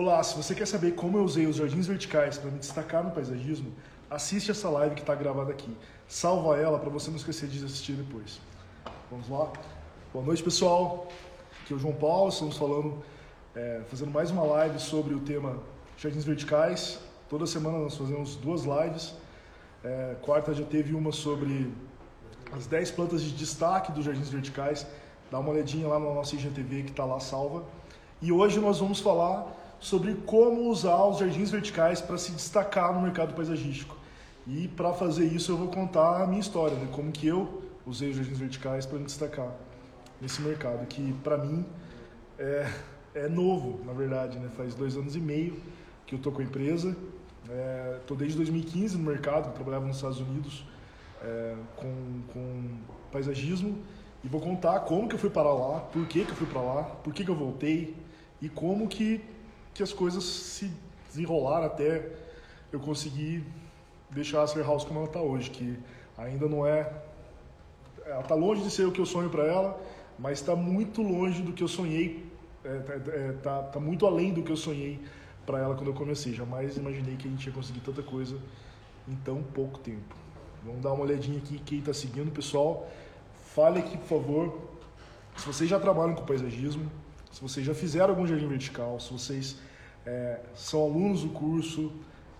Olá, se você quer saber como eu usei os jardins verticais para me destacar no paisagismo, assiste essa live que está gravada aqui. Salva ela para você não esquecer de assistir depois. Vamos lá? Boa noite, pessoal. Aqui é o João Paulo, estamos falando, é, fazendo mais uma live sobre o tema jardins verticais. Toda semana nós fazemos duas lives. É, quarta já teve uma sobre as 10 plantas de destaque dos jardins verticais. Dá uma olhadinha lá na nossa IGTV que está lá salva. E hoje nós vamos falar sobre como usar os jardins verticais para se destacar no mercado paisagístico. E para fazer isso eu vou contar a minha história, né? como que eu usei os jardins verticais para me destacar nesse mercado, que para mim é, é, novo, na verdade, né? faz dois anos e meio que eu estou com a empresa, estou é, desde 2015 no mercado, trabalhava nos Estados Unidos é, com, com paisagismo, e vou contar como que eu fui para lá, por que, que eu fui para lá, por que, que eu voltei e como que, que as coisas se desenrolaram até eu conseguir deixar a Ser House como ela está hoje, que ainda não é. Ela está longe de ser o que eu sonho para ela, mas está muito longe do que eu sonhei, está é, é, tá, tá muito além do que eu sonhei para ela quando eu comecei. Jamais imaginei que a gente ia conseguir tanta coisa em tão pouco tempo. Vamos dar uma olhadinha aqui quem está seguindo, pessoal. Fale aqui, por favor, se vocês já trabalham com paisagismo, se vocês já fizeram algum jardim vertical, se vocês é, são alunos do curso,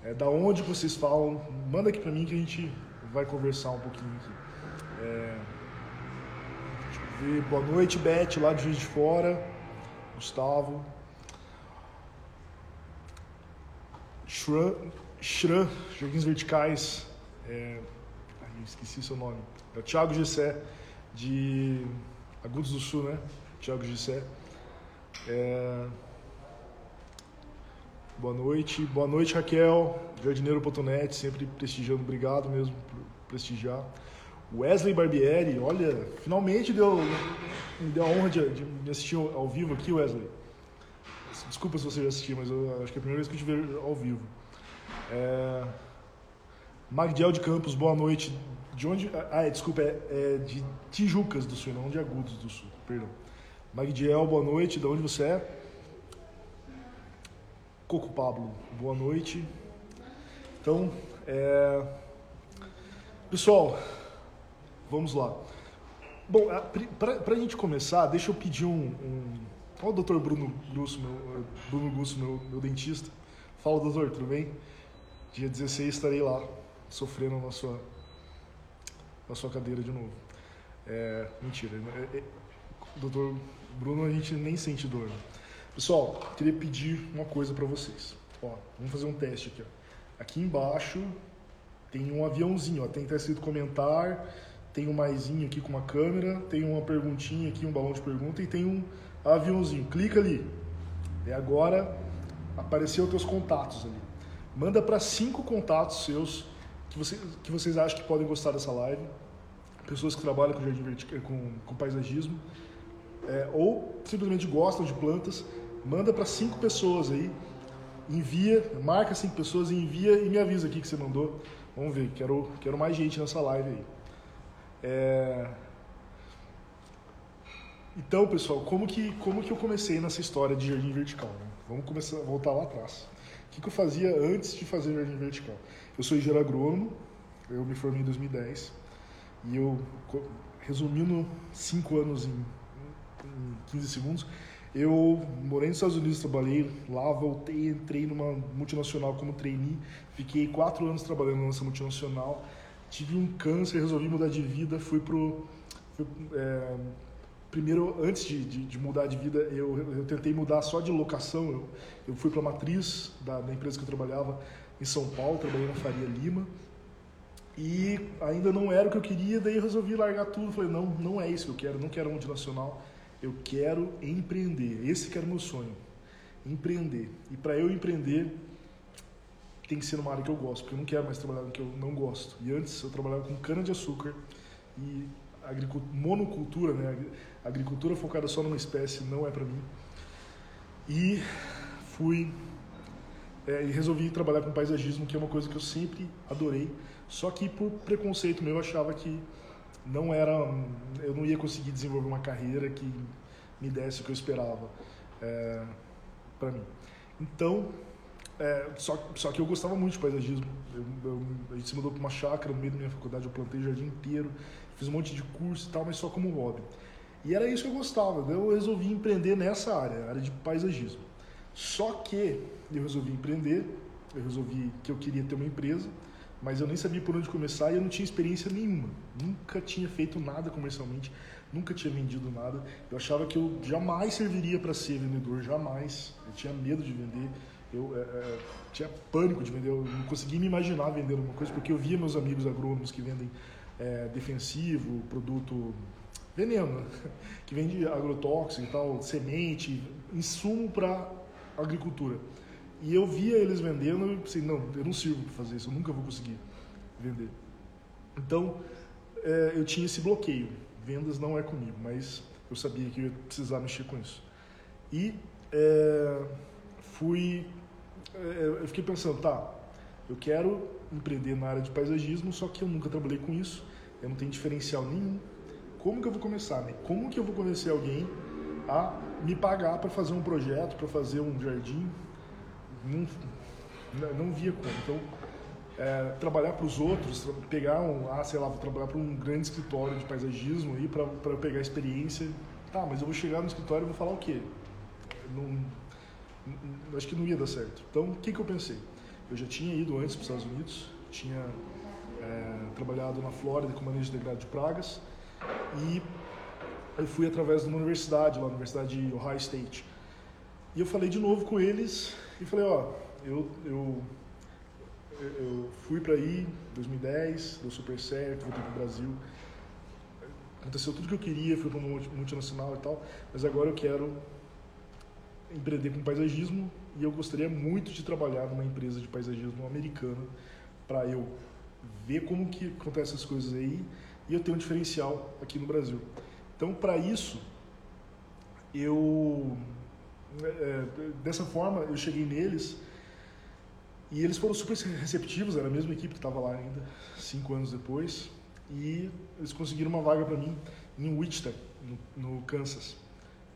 é, da onde vocês falam, manda aqui para mim que a gente vai conversar um pouquinho aqui. É, deixa eu ver. Boa noite, Beth, lá de Juiz de Fora. Gustavo. Shran, Shran Jardins Verticais. É, ai, esqueci seu nome. É o Thiago Gessé, de Agudos do Sul, né? Thiago Gessé. É, Boa noite. Boa noite, Raquel, jardineiro.net, sempre prestigiando. Obrigado mesmo por prestigiar. Wesley Barbieri, olha, finalmente deu, me deu a honra de, de me assistir ao vivo aqui, Wesley. Desculpa se você já assistiu, mas eu acho que é a primeira vez que eu te vejo ao vivo. É... Magdiel de Campos, boa noite. De onde. Ah, é, desculpa, é, é, de Tijucas do Sul, não de Agudos do Sul, perdão. Magdiel, boa noite, de onde você é? Coco Pablo, boa noite. Então, é... pessoal, vamos lá. Bom, para a gente começar, deixa eu pedir um. um... Olha o doutor Bruno Gusso, meu, Bruno Gusso, meu, meu dentista. Fala, doutor, tudo bem? Dia 16 estarei lá, sofrendo na sua, na sua cadeira de novo. É, mentira, é, é, doutor Bruno a gente nem sente dor. Pessoal, queria pedir uma coisa para vocês. Ó, vamos fazer um teste aqui. Ó. Aqui embaixo tem um aviãozinho, ó, tem estar escrito comentar, tem um maisinho aqui com uma câmera, tem uma perguntinha aqui, um balão de pergunta e tem um aviãozinho. Clica ali. E agora apareceu os teus contatos ali. Manda para cinco contatos seus que, você, que vocês acham que podem gostar dessa live. Pessoas que trabalham com jardim com, com paisagismo. É, ou simplesmente gostam de plantas manda para cinco pessoas aí, envia, marca cinco pessoas e envia e me avisa aqui que você mandou. Vamos ver, quero, quero mais gente nessa live aí. É... Então, pessoal, como que, como que eu comecei nessa história de jardim vertical? Né? Vamos começar, voltar lá atrás. O que, que eu fazia antes de fazer jardim vertical? Eu sou engenheiro agrônomo, eu me formei em 2010 e eu, resumindo cinco anos em, em 15 segundos, eu morei nos Estados Unidos, trabalhei lá, voltei, entrei numa multinacional como trainee, fiquei quatro anos trabalhando nessa multinacional, tive um câncer, resolvi mudar de vida, fui pro... Fui, é, primeiro, antes de, de, de, mudar de vida, eu, eu tentei mudar só de locação, eu, eu fui para a matriz da, da empresa que eu trabalhava em São Paulo, trabalhei na Faria Lima, e ainda não era o que eu queria, daí eu resolvi largar tudo, falei, não, não é isso que eu quero, não quero multinacional, eu quero empreender. Esse que era o meu sonho. Empreender. E para eu empreender, tem que ser numa área que eu gosto, porque eu não quero mais trabalhar no que eu não gosto. E antes eu trabalhava com cana-de-açúcar e monocultura, né? agricultura focada só numa espécie não é para mim. E fui é, e resolvi trabalhar com paisagismo, que é uma coisa que eu sempre adorei. Só que por preconceito meu eu achava que não era, eu não ia conseguir desenvolver uma carreira que me desse o que eu esperava é, para mim. Então, é, só, só que eu gostava muito de paisagismo. Eu, eu, a gente se mudou para uma chácara no meio da minha faculdade, eu plantei jardim inteiro, fiz um monte de curso e tal, mas só como hobby. E era isso que eu gostava, eu resolvi empreender nessa área, área de paisagismo. Só que eu resolvi empreender, eu resolvi que eu queria ter uma empresa, mas eu nem sabia por onde começar e eu não tinha experiência nenhuma. Nunca tinha feito nada comercialmente, nunca tinha vendido nada. Eu achava que eu jamais serviria para ser vendedor, jamais. Eu tinha medo de vender, eu é, é, tinha pânico de vender, eu não conseguia me imaginar vendendo alguma coisa, porque eu via meus amigos agrônomos que vendem é, defensivo, produto veneno, que vende agrotóxico e tal, semente, insumo para agricultura. E eu via eles vendendo e pensei, não, eu não sirvo para fazer isso, eu nunca vou conseguir vender. Então, é, eu tinha esse bloqueio. Vendas não é comigo, mas eu sabia que eu ia precisar mexer com isso. E é, fui, é, eu fiquei pensando, tá, eu quero empreender na área de paisagismo, só que eu nunca trabalhei com isso, eu não tenho diferencial nenhum. Como que eu vou começar? Né? Como que eu vou convencer alguém a me pagar para fazer um projeto, para fazer um jardim? Não, não via como. Então, é, trabalhar para os outros, pegar um, ah, sei lá, vou trabalhar para um grande escritório de paisagismo aí para pegar experiência. Tá, mas eu vou chegar no escritório e vou falar o quê? Não, acho que não ia dar certo. Então, o que, que eu pensei? Eu já tinha ido antes para os Estados Unidos, tinha é, trabalhado na Flórida com manejo de degradado de pragas e eu fui através de uma universidade, lá, Universidade de Ohio State. E eu falei de novo com eles e falei, ó, eu, eu, eu fui para aí em 2010, deu super certo, voltei para o Brasil. Aconteceu tudo que eu queria, fui para uma multinacional e tal, mas agora eu quero empreender com paisagismo e eu gostaria muito de trabalhar numa empresa de paisagismo americana para eu ver como que acontecem as coisas aí e eu ter um diferencial aqui no Brasil. Então, para isso, eu é, dessa forma eu cheguei neles e eles foram super receptivos, era a mesma equipe que estava lá ainda, cinco anos depois, e eles conseguiram uma vaga para mim em Wichita, no, no Kansas.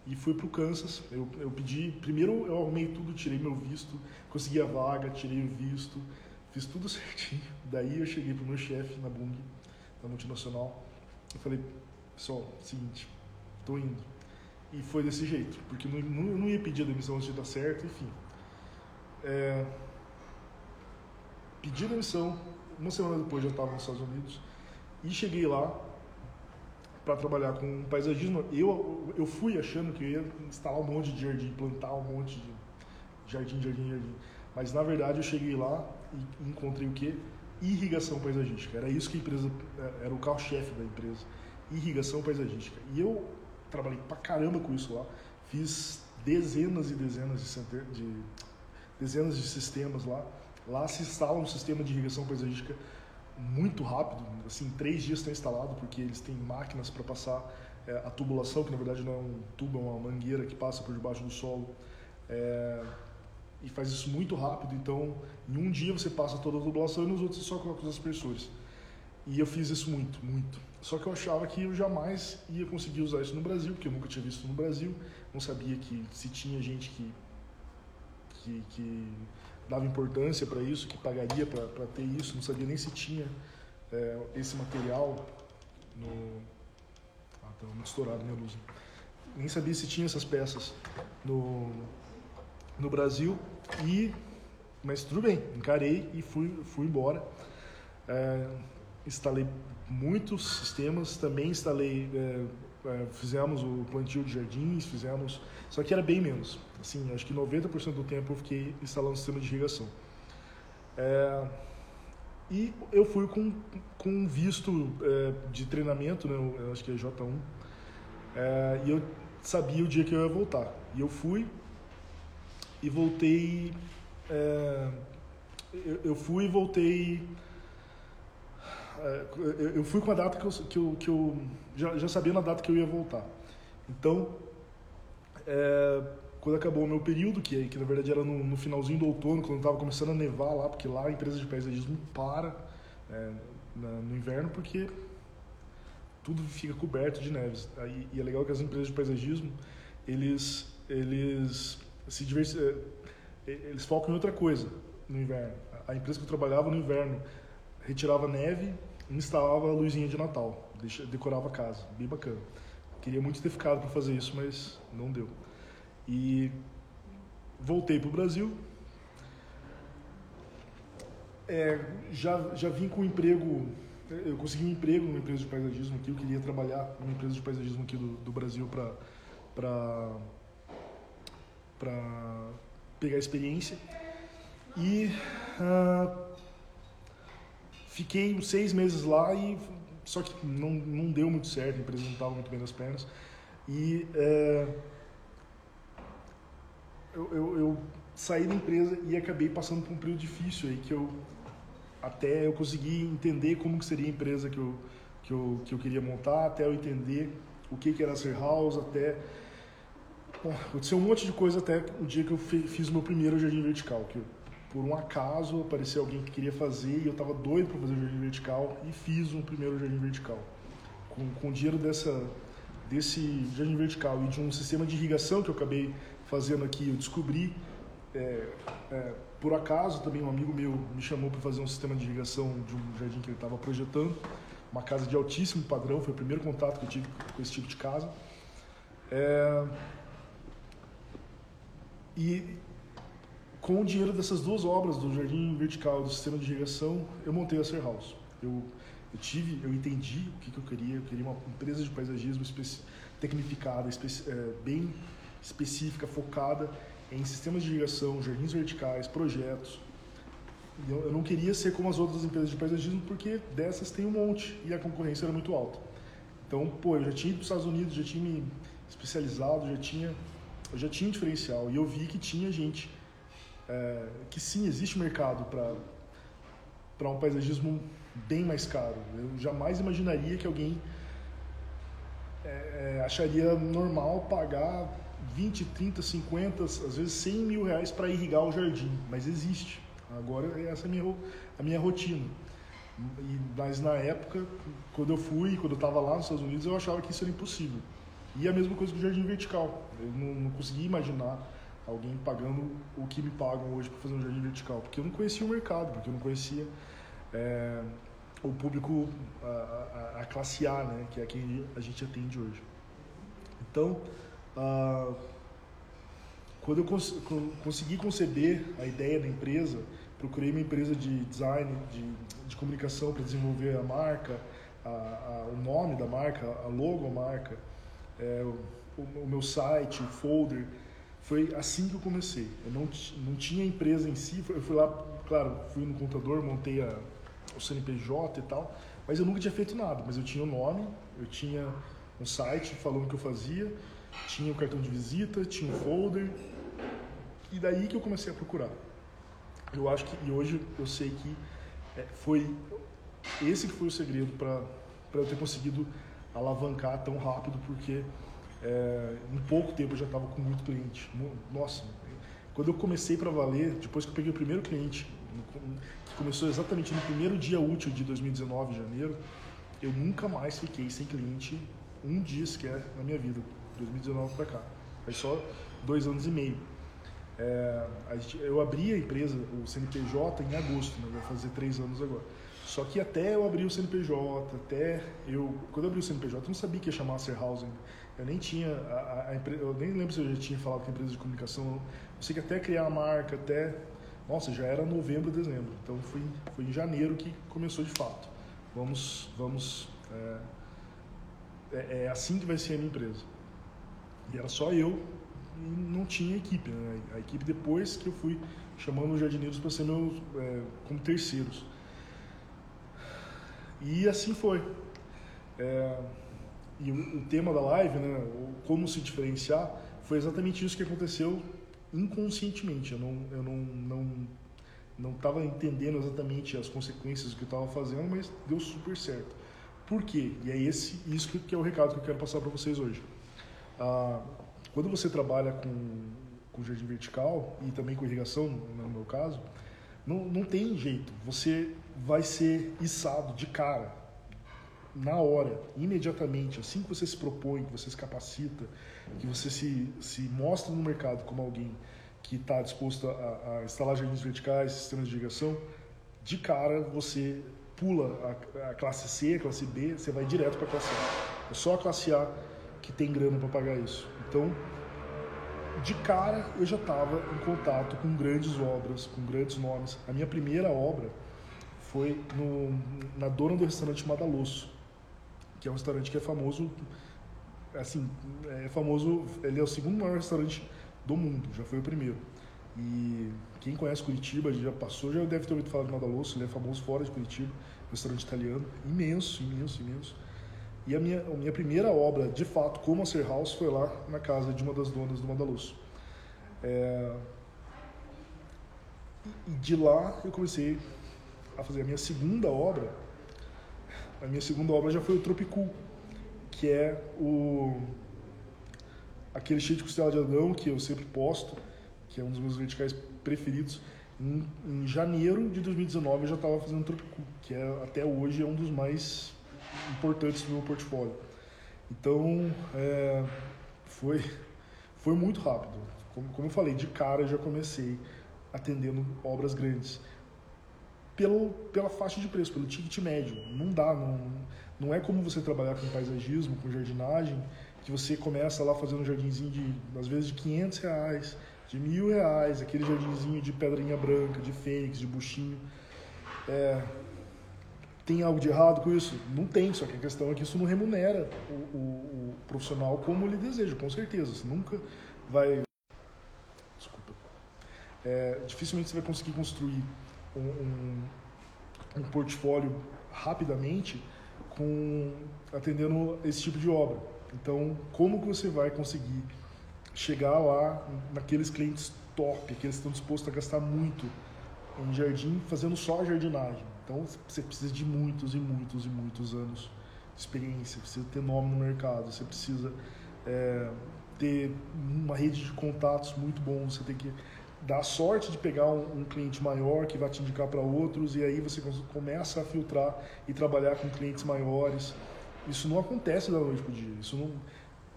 E fui para o Kansas, eu, eu pedi, primeiro eu arrumei tudo, tirei meu visto, consegui a vaga, tirei o visto, fiz tudo certinho. Daí eu cheguei para o meu chefe na Bung, na multinacional, eu falei, pessoal, seguinte, estou indo. E foi desse jeito, porque não, não, não ia pedir a demissão antes de dar certo, enfim. É, pedi a demissão, uma semana depois já estava nos Estados Unidos, e cheguei lá para trabalhar com paisagismo. Eu, eu fui achando que ia instalar um monte de jardim, plantar um monte de jardim, jardim, jardim. Mas na verdade eu cheguei lá e encontrei o que? Irrigação paisagística. Era isso que a empresa, é, era o carro-chefe da empresa. Irrigação paisagística. E eu trabalhei pra caramba com isso lá. Fiz dezenas e dezenas de, de dezenas de sistemas lá. Lá se instala um sistema de irrigação paisagística muito rápido, assim, três dias está instalado, porque eles têm máquinas para passar é, a tubulação, que na verdade não é um tubo, é uma mangueira que passa por debaixo do solo. É, e faz isso muito rápido, então em um dia você passa toda a tubulação e nos outros você só coloca os aspersores. E eu fiz isso muito, muito. Só que eu achava que eu jamais ia conseguir usar isso no Brasil, porque eu nunca tinha visto no Brasil, não sabia que se tinha gente que, que, que dava importância para isso, que pagaria para ter isso, não sabia nem se tinha é, esse material no. Ah, tá muito estourado minha luz. Nem sabia se tinha essas peças no, no Brasil, e mas tudo bem, encarei e fui, fui embora. É, instalei muitos sistemas, também instalei, é, é, fizemos o plantio de jardins, fizemos, só que era bem menos. Assim, acho que 90% do tempo eu fiquei instalando sistema de irrigação. É, e eu fui com, com visto é, de treinamento, né, eu acho que é J1, é, e eu sabia o dia que eu ia voltar. E eu fui e voltei. É, eu, eu, fui e voltei. É, eu fui com a data que eu, que eu, que eu já, já sabia na data que eu ia voltar. Então, é, quando acabou o meu período, que, que na verdade era no, no finalzinho do outono, quando estava começando a nevar lá, porque lá a empresa de paisagismo para é, na, no inverno, porque tudo fica coberto de neves. Aí, e é legal que as empresas de paisagismo, eles, eles se diversi... É, eles focam em outra coisa no inverno. A empresa que eu trabalhava no inverno retirava neve instalava a luzinha de Natal, decorava a casa, bem bacana. Queria muito ter ficado para fazer isso, mas não deu. E voltei para o Brasil. É, já, já vim com um emprego, eu consegui um emprego numa empresa de paisagismo aqui, eu queria trabalhar numa empresa de paisagismo aqui do, do Brasil para pegar experiência. E uh, fiquei uns seis meses lá e só que não, não deu muito certo, a empresa não estava muito bem nas pernas. E é, eu, eu, eu, saí da empresa e acabei passando por um período difícil aí que eu até eu consegui entender como que seria a empresa que eu, que eu, que eu queria montar, até eu entender o que, que era ser house, até bom, aconteceu um monte de coisa até o dia que eu fiz o meu primeiro jardim vertical, que eu por um acaso apareceu alguém que queria fazer e eu estava doido para fazer o jardim vertical e fiz um primeiro jardim vertical. Com, com o dinheiro dessa, desse jardim vertical e de um sistema de irrigação que eu acabei fazendo aqui, eu descobri, é, é, por acaso também um amigo meu me chamou para fazer um sistema de irrigação de um jardim que ele estava projetando, uma casa de altíssimo padrão, foi o primeiro contato que eu tive com esse tipo de casa. É, e com o dinheiro dessas duas obras, do jardim vertical e do sistema de irrigação, eu montei a Ser House. Eu, eu tive, eu entendi o que, que eu queria. Eu queria uma empresa de paisagismo tecnificada, especi é, bem específica, focada em sistemas de irrigação, jardins verticais, projetos. Eu, eu não queria ser como as outras empresas de paisagismo porque dessas tem um monte e a concorrência era muito alta. Então, pô, eu já tinha ido para os Estados Unidos, já tinha me especializado, já tinha, eu já tinha diferencial e eu vi que tinha gente é, que sim, existe mercado para um paisagismo bem mais caro. Eu jamais imaginaria que alguém é, é acharia normal pagar 20, 30, 50, às vezes 100 mil reais para irrigar o jardim, mas existe. Agora essa é a minha, a minha rotina. E, mas na época, quando eu fui, quando eu estava lá nos Estados Unidos, eu achava que isso era impossível. E a mesma coisa com o jardim vertical. Eu não, não conseguia imaginar alguém pagando o que me pagam hoje para fazer um jardim vertical, porque eu não conhecia o mercado, porque eu não conhecia é, o público, a, a, a, classe A, né, que é quem a gente atende hoje. Então, ah, quando eu cons consegui conceber a ideia da empresa, procurei uma empresa de design, de, de comunicação para desenvolver a marca, a, o nome da marca, a logo da marca, é, o, o meu site, o folder, foi assim que eu comecei. Eu não, não tinha empresa em si, eu fui lá, claro, fui no contador, montei a, o CNPJ e tal, mas eu nunca tinha feito nada. Mas eu tinha o um nome, eu tinha um site falando o que eu fazia, tinha o um cartão de visita, tinha um folder, e daí que eu comecei a procurar. Eu acho que, e hoje eu sei que é, foi esse que foi o segredo para eu ter conseguido alavancar tão rápido, porque é, em pouco tempo eu já estava com muito cliente. Nossa, quando eu comecei para valer, depois que eu peguei o primeiro cliente, que começou exatamente no primeiro dia útil de 2019, janeiro, eu nunca mais fiquei sem cliente um dia sequer na minha vida, 2019 para cá. Faz só dois anos e meio. É, eu abri a empresa, o CNPJ, em agosto, né, vai fazer três anos agora. Só que até eu abrir o CNPJ, até eu. Quando eu abri o CNPJ, eu não sabia que ia chamar Serhausen. Eu nem tinha. A, a, eu nem lembro se eu já tinha falado com a empresa de comunicação. Eu sei que até criar a marca, até. Nossa, já era novembro, dezembro. Então foi, foi em janeiro que começou de fato. Vamos. vamos é, é, é assim que vai ser a minha empresa. E era só eu e não tinha equipe. Né? A equipe depois que eu fui chamando os jardineiros para ser meus é, como terceiros. E assim foi. É, e o, o, tema da live, né, como se diferenciar, foi exatamente isso que aconteceu inconscientemente. Eu não eu não não não estava entendendo exatamente as consequências do que eu estava fazendo, mas deu super certo. Por quê? E é esse isso que é o recado que eu quero passar para vocês hoje. Ah, quando você trabalha com, com jardim vertical e também com irrigação, no meu caso, não, não tem jeito. Você vai ser içado de cara, na hora, imediatamente, assim que você se propõe, que você se capacita, que você se, se mostra no mercado como alguém que está disposto a, a, instalar jardins verticais, sistemas de irrigação, de cara você pula a, a classe C, a classe B, você vai direto para a classe A. É só a classe A que tem grana para pagar isso. Então, de cara eu já estava em contato com grandes obras, com grandes nomes. A minha primeira obra foi no, na dona do restaurante Madalosso, que é um restaurante que é famoso, assim, é famoso, ele é o segundo maior restaurante do mundo, já foi o primeiro. E quem conhece Curitiba, já passou, já deve ter ouvido falar de Madalosso, ele é famoso fora de Curitiba, restaurante italiano, imenso, imenso, imenso. E a minha, a minha primeira obra, de fato, como Master House, foi lá na casa de uma das donas do Madalosso. É... E de lá eu comecei a fazer a minha segunda obra. A minha segunda obra já foi o Tropicool, que é o aquele cheio de costela de Adão que eu sempre posto, que é um dos meus verticais preferidos. Em, em janeiro de 2019 eu já estava fazendo Tropicool, que é até hoje é um dos mais importantes do meu portfólio. Então, é, foi, foi muito rápido. Como, como eu falei, de cara eu já comecei atendendo obras grandes. Pelo, pela faixa de preço, pelo ticket médio. Não dá, não, não é como você trabalhar com paisagismo, com jardinagem, que você começa lá fazendo um jardinzinho de, às vezes, de 500 reais, de mil reais, aquele jardinzinho de pedrinha branca, de fênix, de buchinho. É, tem algo de errado com isso? Não tem, só que a questão é que isso não remunera o, o, o profissional como ele deseja, com certeza. Você nunca vai. Desculpa. É, dificilmente você vai conseguir construir um, um, portfólio rapidamente com atendendo esse tipo de obra. Então, como que você vai conseguir chegar lá naqueles clientes top, que estão dispostos a gastar muito em jardim, fazendo só jardinagem? Então você precisa de muitos e muitos e muitos anos de experiência, precisa ter nome no mercado, você precisa é, ter uma rede de contatos muito bom, você tem que dar sorte de pegar um, um cliente maior que vai te indicar para outros e aí você começa a filtrar e trabalhar com clientes maiores. Isso não acontece da noite para dia. Isso não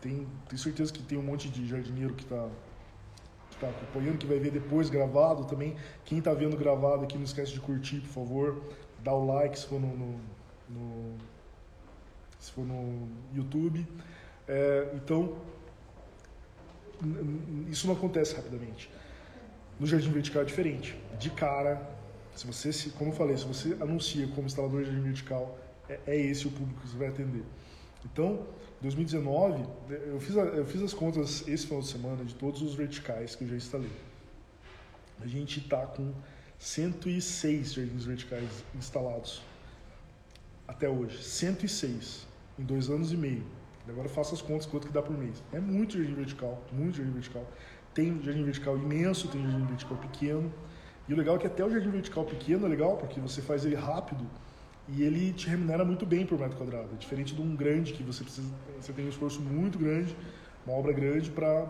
tem, tenho certeza que tem um monte de jardineiro que está está acompanhando, que vai ver depois gravado também. Quem está vendo gravado aqui, não esquece de curtir, por favor. Dá o like se for no, no, no se for no YouTube. É, então, isso não acontece rapidamente. No Jardim Vertical é diferente. De cara, se você, se, como eu falei, se você anuncia como instalador de Jardim Vertical, é, é esse o público que você vai atender. Então, 2019, eu fiz, eu fiz as contas esse final de semana de todos os verticais que eu já instalei. A gente está com 106 jardins verticais instalados até hoje. 106 em dois anos e meio. Agora faça as contas quanto que dá por mês. É muito jardim vertical, muito jardim vertical. Tem jardim vertical imenso, tem jardim vertical pequeno. E o legal é que até o jardim vertical pequeno é legal, porque você faz ele rápido e ele te remunera muito bem por metro quadrado. É diferente de um grande que você precisa, você tem um esforço muito grande, uma obra grande para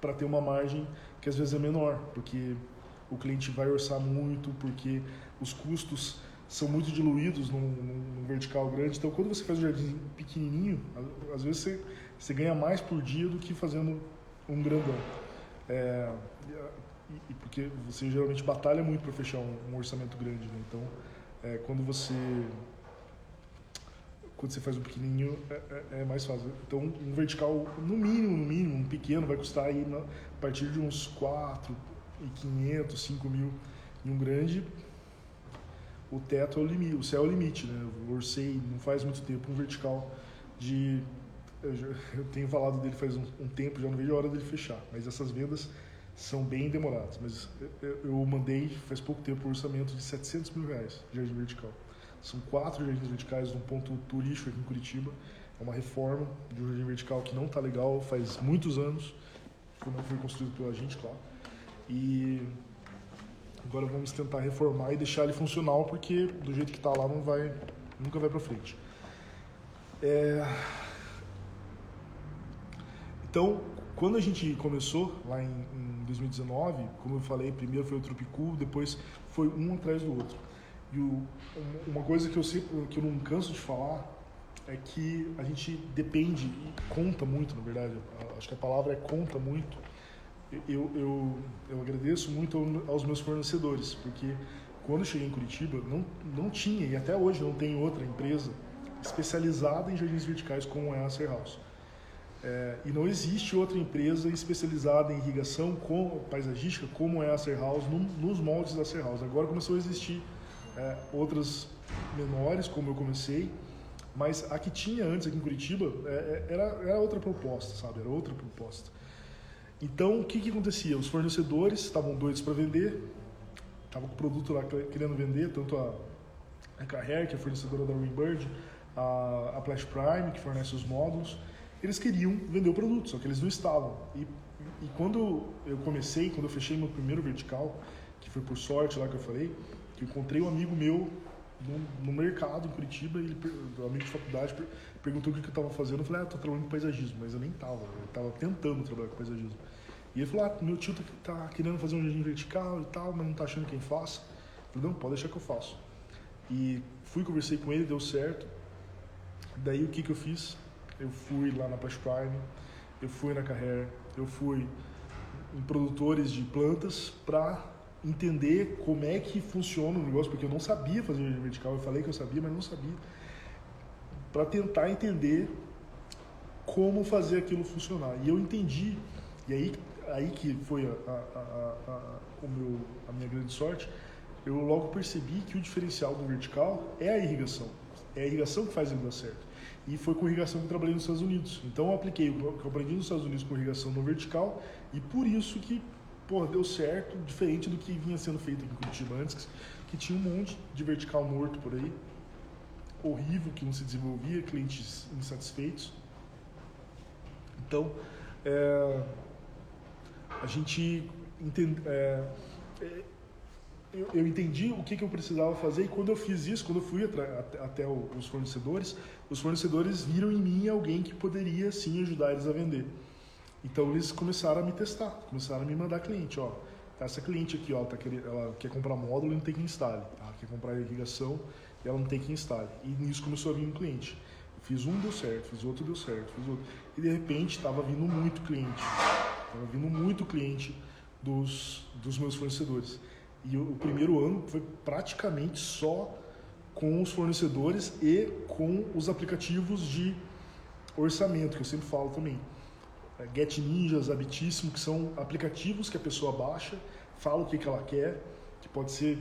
para ter uma margem que às vezes é menor, porque o cliente vai orçar muito, porque os custos são muito diluídos num, num vertical grande. Então, quando você faz um jardim pequenininho, às vezes você, você ganha mais por dia do que fazendo um grandão. É, e, porque você geralmente batalha muito para fechar um, um, orçamento grande, né? Então, é, quando você quando você faz um pequenininho é, é, é, mais fácil. Então um vertical no mínimo, no mínimo, um pequeno vai custar aí na, a partir de uns 4 e 500, 5 mil. E um grande, o teto é o limite, o céu é o limite, né? Eu orcei não faz muito tempo um vertical de eu, eu tenho falado dele faz um, um, tempo, já não vejo a hora dele fechar, mas essas vendas são bem demoradas. Mas eu, eu mandei faz pouco tempo um orçamento de 700 mil reais de jardim vertical. São quatro jardins verticais num ponto turístico aqui em Curitiba. É uma reforma de um jardim vertical que não está legal faz muitos anos. Não foi construído pela gente, claro. E agora vamos tentar reformar e deixar ele funcional, porque do jeito que está lá não vai, nunca vai para frente. É... Então, quando a gente começou lá em, em, 2019, como eu falei, primeiro foi o Tropicool, depois foi um atrás do outro. E o, uma coisa que eu sempre, que eu não canso de falar é que a gente depende e conta muito, na verdade. Acho que a palavra é conta muito eu, eu, eu agradeço muito aos meus fornecedores, porque quando eu cheguei em Curitiba, não, não tinha, e até hoje não tem outra empresa especializada em jardins verticais como é a Acer House. É, e não existe outra empresa especializada em irrigação com, paisagística como é a Acer no, nos moldes da House. Agora começou a existir é, outras menores, como eu comecei, mas a que tinha antes aqui em Curitiba é, é era, era outra proposta, sabe? Era outra proposta. Então, o que, que acontecia? Os fornecedores estavam doidos para vender, estavam com o produto lá querendo vender, tanto a, a Carrer, que é a fornecedora da Winbird, a, a Flash Prime, que fornece os módulos, eles queriam vender o produto, só que eles não estavam. E, e quando eu comecei, quando eu fechei meu primeiro vertical, que foi por sorte lá que eu falei, que eu encontrei um amigo meu no, no mercado em Curitiba, ele, um amigo de faculdade, perguntou o que, eu estava fazendo. Eu falei, ah, estou trabalhando com paisagismo, mas eu nem estava, eu estava tentando trabalhar com paisagismo. E ele falou, ah, meu tio tá, tá querendo fazer um jardim vertical e tal, mas não está achando quem faça. Eu falei, não, pode deixar que eu faço. E fui, conversei com ele, deu certo. Daí o que, que eu fiz? Eu fui lá na Pash Prime, eu fui na Carrer, eu fui em produtores de plantas para entender como é que funciona o negócio, porque eu não sabia fazer jardim vertical, eu falei que eu sabia, mas não sabia. Para tentar entender como fazer aquilo funcionar. E eu entendi, e aí, aí que foi a, a, a, o meu, a minha grande sorte, eu logo percebi que o diferencial do vertical é a irrigação. É a irrigação que faz ele dar certo. E foi com irrigação que eu trabalhei nos Estados Unidos. Então eu apliquei o que eu aprendi nos Estados Unidos com irrigação no vertical e por isso que porra, deu certo, diferente do que vinha sendo feito aqui em Curitiba antes, que tinha um monte de vertical morto por aí, horrível, que não se desenvolvia, clientes insatisfeitos. Então, é, a gente entende, é, é, eu, eu, entendi o que, que eu precisava fazer e quando eu fiz isso, quando eu fui até, até os fornecedores, os fornecedores viram em mim alguém que poderia sim ajudar eles a vender. Então eles começaram a me testar, começaram a me mandar cliente, ó, essa cliente aqui, ó, tá querendo, ela quer comprar módulo e não tem que instale, tá? quer comprar irrigação e ela não tem que instale. E nisso começou a vir um cliente. Fiz um, deu certo, fiz outro, deu certo, fiz outro. E de repente estava vindo muito cliente, estava vindo muito cliente dos, dos meus fornecedores. E o, o primeiro ano foi praticamente só com os fornecedores e com os aplicativos de orçamento, que eu sempre falo também. É, Get Ninjas, Habitíssimo, que são aplicativos que a pessoa baixa, fala o que, que ela quer, que pode ser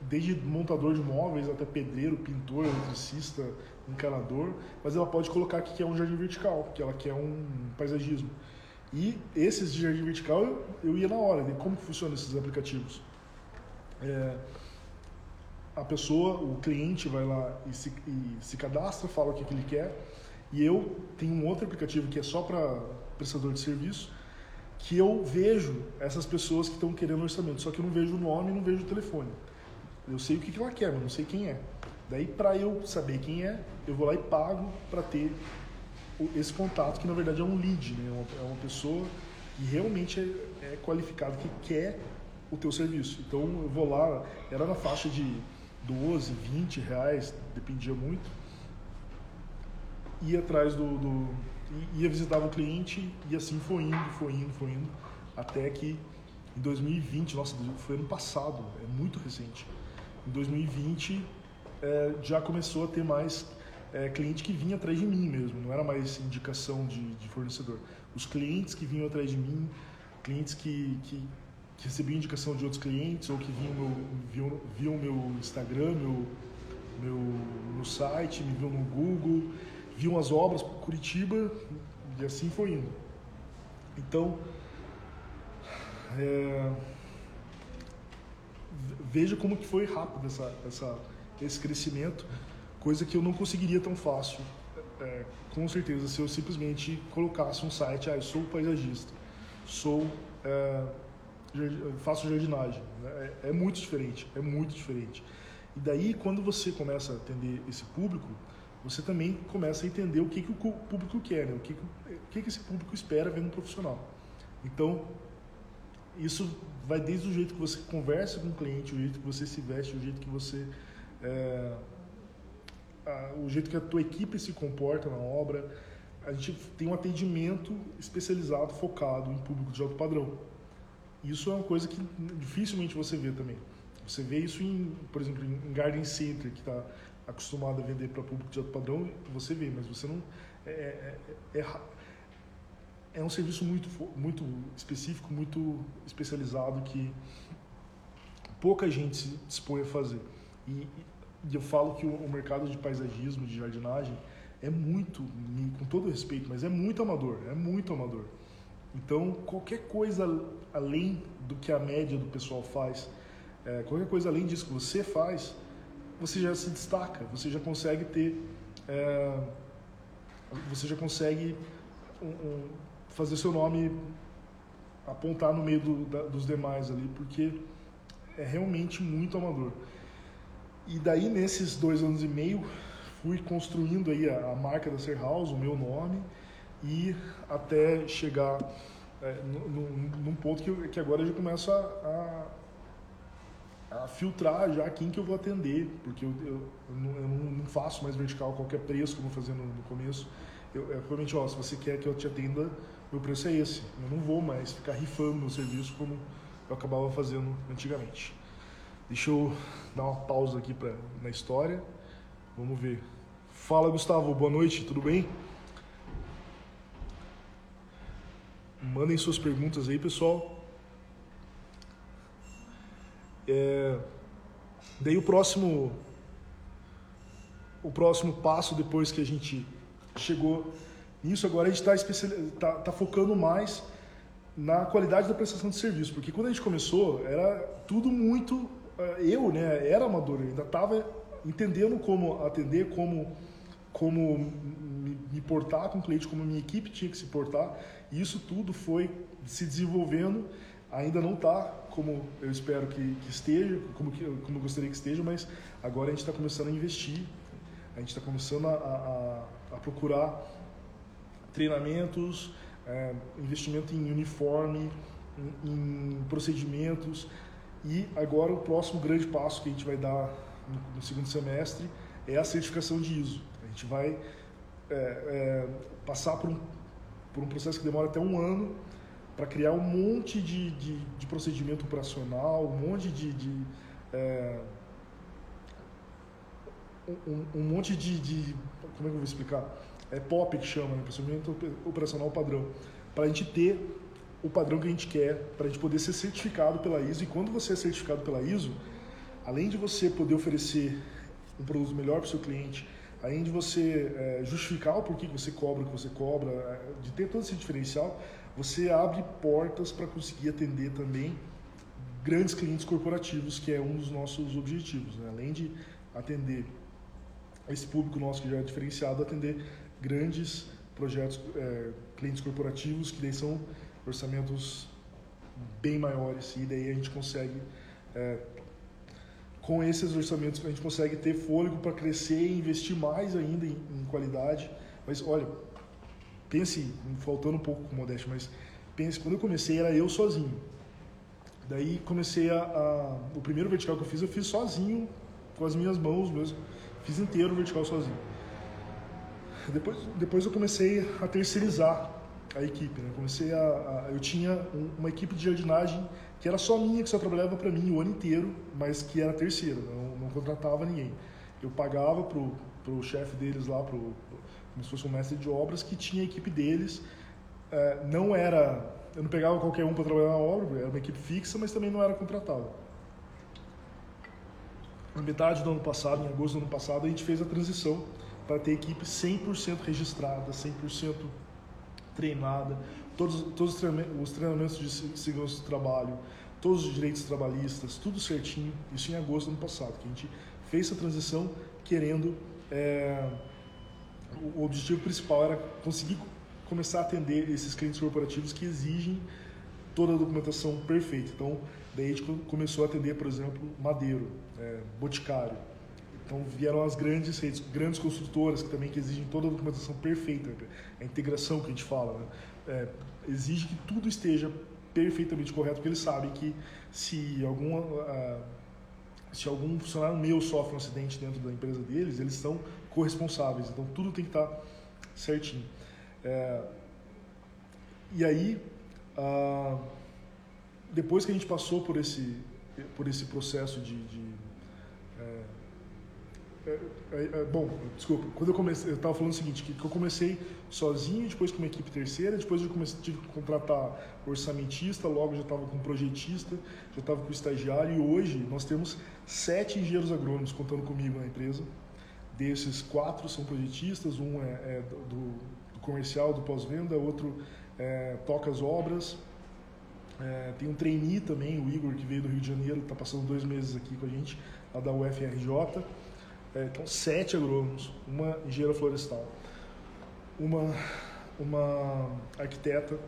desde montador de móveis até pedreiro, pintor, eletricista, encanador, mas ela pode colocar que quer um jardim vertical, que ela quer um paisagismo. E esses de jardim vertical eu, eu ia na hora, de como funcionam esses aplicativos. É, a pessoa, o cliente vai lá e se, e se cadastra, fala o que, que ele quer, e eu tenho um outro aplicativo que é só para prestador de serviço, que eu vejo essas pessoas que estão querendo orçamento, só que eu não vejo o nome não vejo o telefone. Eu sei o que, que ela quer, mas não sei quem é. Daí, para eu saber quem é, eu vou lá e pago para ter esse contato, que na verdade é um lead, né? é uma é pessoa que realmente é, é qualificada, que quer o teu serviço. Então, eu vou lá, era na faixa de 12, 20 reais, dependia muito ia atrás do, do ia visitar o cliente e assim foi indo, foi indo, foi indo, até que em 2020, nossa, foi ano passado, é muito recente. Em 2020 é, já começou a ter mais é, cliente que vinha atrás de mim mesmo, não era mais indicação de, de fornecedor. Os clientes que vinham atrás de mim, clientes que, que, que recebiam indicação de outros clientes ou que vinham meu, viam, viam meu Instagram, meu, meu, no site, me viam no Google viam as obras para Curitiba e assim foi indo. Então, é, veja como que foi rápido essa, essa, esse crescimento, coisa que eu não conseguiria tão fácil, é, com certeza, se eu simplesmente colocasse um site, ah, eu sou paisagista, sou é, faço jardinagem, é, é muito diferente, é muito diferente. E daí, quando você começa a atender esse público, você também começa a entender o que, que o público quer, né? o, que, que, o que, que esse público espera vendo um profissional. Então, isso vai desde o jeito que você conversa com o cliente, o jeito que você se veste, o jeito que você. É, a, o jeito que a tua equipe se comporta na obra, a gente tem um atendimento especializado, focado em público de alto padrão. Isso é uma coisa que dificilmente você vê também. Você vê isso, em, por exemplo, em Garden Center, que está acostumado a vender para público de alto padrão, você vê, mas você não. É, é, é, é, é um serviço muito, muito específico, muito especializado que pouca gente se dispõe a fazer. E, eu falo que o, o mercado de paisagismo, de jardinagem, é muito, com todo respeito, mas é muito amador, é muito amador. Então, qualquer coisa além do que a média do pessoal faz, é, qualquer coisa além disso que você faz, você já se destaca, você já consegue ter, é, você já consegue um, um, fazer seu nome apontar no meio do, da, dos demais ali, porque é realmente muito amador. E daí, nesses dois anos e meio, fui construindo aí a, a marca da Ser House, o meu nome, e até chegar é, num ponto que, que agora eu já começo a, a, a, filtrar já quem que eu vou atender, porque eu, eu, eu, não, eu não, faço mais vertical qualquer preço como eu fazia no, no começo. Eu, é realmente, ó, se você quer que eu te atenda, meu preço é esse. Eu não vou mais ficar rifando meu serviço como eu acabava fazendo antigamente. Deixa eu dar uma pausa aqui pra, na história. Vamos ver. Fala, Gustavo. Boa noite, tudo bem? Mandem suas perguntas aí, pessoal. É... Daí o próximo o próximo passo depois que a gente chegou nisso agora a gente está especial... tá, tá focando mais na qualidade da prestação de serviço, porque quando a gente começou era tudo muito eu, né, era amador, ainda estava entendendo como atender, como como me portar com o cliente, como minha equipe tinha que se portar. E isso tudo foi se desenvolvendo. Ainda não está como eu espero que, que esteja, como, que, como eu gostaria que esteja, mas agora a gente está começando a investir, a gente está começando a, a, a, procurar treinamentos, é, investimento em uniforme, em, em procedimentos e agora o próximo grande passo que a gente vai dar no, segundo semestre é a certificação de ISO. A gente vai é, é, passar por um, por um processo que demora até um ano para criar um monte de, de, de, procedimento operacional, um monte de, de é, um, um, monte de, de, como é que eu vou explicar? É POP que chama, né? procedimento operacional padrão, para a gente ter o padrão que a gente quer para a gente poder ser certificado pela ISO. E quando você é certificado pela ISO, além de você poder oferecer um produto melhor para o seu cliente, além de você é, justificar o porquê que você cobra o que você cobra, é, de ter todo esse diferencial, você abre portas para conseguir atender também grandes clientes corporativos, que é um dos nossos objetivos. Né? Além de atender esse público nosso que já é diferenciado, atender grandes projetos, é, clientes corporativos, que daí são orçamentos bem maiores e daí a gente consegue é, com esses orçamentos a gente consegue ter fôlego para crescer e investir mais ainda em, em, qualidade. Mas olha pense faltando um pouco com modéstia mas pense quando eu comecei era eu sozinho. Daí comecei a, a, o primeiro vertical que eu fiz eu fiz sozinho com as minhas mãos mesmo. Fiz inteiro o vertical sozinho. Depois depois eu comecei a terceirizar a equipe. Né? Comecei a, a eu tinha um, uma equipe de jardinagem que era só minha, que só trabalhava para mim o ano inteiro, mas que era terceira, não, não contratava ninguém. Eu pagava pro pro chefe deles lá, pro, como se fosse um mestre de obras, que tinha a equipe deles. É, não era, eu não pegava qualquer um para trabalhar na obra, era uma equipe fixa, mas também não era contratado. Na metade do ano passado, em agosto do ano passado, a gente fez a transição para ter equipe 100% registrada, 100% treinada, todos, todos os treinamentos de segurança do trabalho, todos os direitos trabalhistas, tudo certinho. Isso em agosto do ano passado, que a gente fez essa transição querendo. É, o objetivo principal era conseguir começar a atender esses clientes corporativos que exigem toda a documentação perfeita. Então, daí a gente começou a atender, por exemplo, madeiro, é, boticário, então vieram as grandes redes, grandes construtoras que também que exigem toda a documentação perfeita, a integração que a gente fala, né? é, exige que tudo esteja perfeitamente correto, porque eles sabem que se uh, se algum funcionário meu sofre um acidente dentro da empresa deles, eles são corresponsáveis, então tudo tem que estar certinho. É, e aí, ah, depois que a gente passou por esse, por esse processo de, de é, é, é, bom, desculpa, quando eu comecei, eu estava falando o seguinte, que, que, eu comecei sozinho, depois com uma equipe terceira, depois eu comecei, tive que contratar orçamentista, logo já estava com projetista, já estava com estagiário e hoje nós temos sete engenheiros agrônomos contando comigo na empresa. Desses quatro são projetistas, um é, é do, do, comercial, do pós-venda, outro é, toca as obras. É, tem um trainee também, o Igor, que veio do Rio de Janeiro, está passando dois meses aqui com a gente, lá da UFRJ. É, então, sete agrônomos, uma engenheira florestal, uma, uma arquiteta,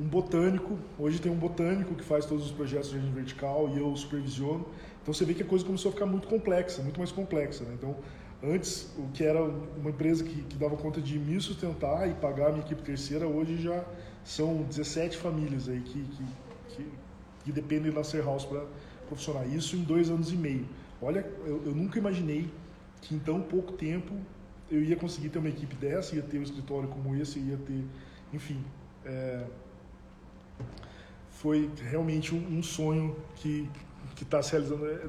um botânico. Hoje tem um botânico que faz todos os projetos de jardim vertical e eu supervisiono. Então você vê que a coisa começou a ficar muito complexa, muito mais complexa. Né? Então, antes, o que era uma empresa que, que dava conta de me sustentar e pagar a minha equipe terceira, hoje já são 17 famílias aí que, que, que, que dependem da Ser House para profissional. Isso em dois anos e meio. Olha, eu, eu, nunca imaginei que em tão pouco tempo eu ia conseguir ter uma equipe dessa, ia ter um escritório como esse, ia ter, enfim, é, foi realmente um, um, sonho que que está se realizando. É,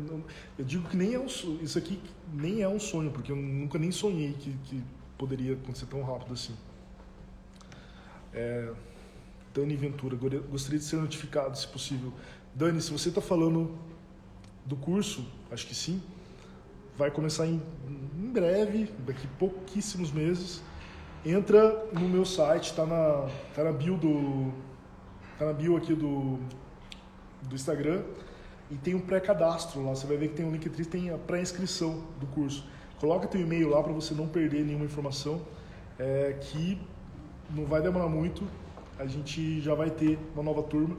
eu digo que nem é um isso aqui nem é um sonho, porque eu nunca nem sonhei que, que poderia acontecer tão rápido assim. É, Dani Ventura, gostaria de ser notificado, se possível. Dani, se você está falando do curso, acho que sim. Vai começar em, em breve, daqui pouquíssimos meses. Entra no meu site, está na, tá na bio do. Tá na bio aqui do, do Instagram e tem um pré-cadastro lá. Você vai ver que tem um link tem a pré-inscrição do curso. Coloca teu e-mail lá para você não perder nenhuma informação. É, que não vai demorar muito. A gente já vai ter uma nova turma.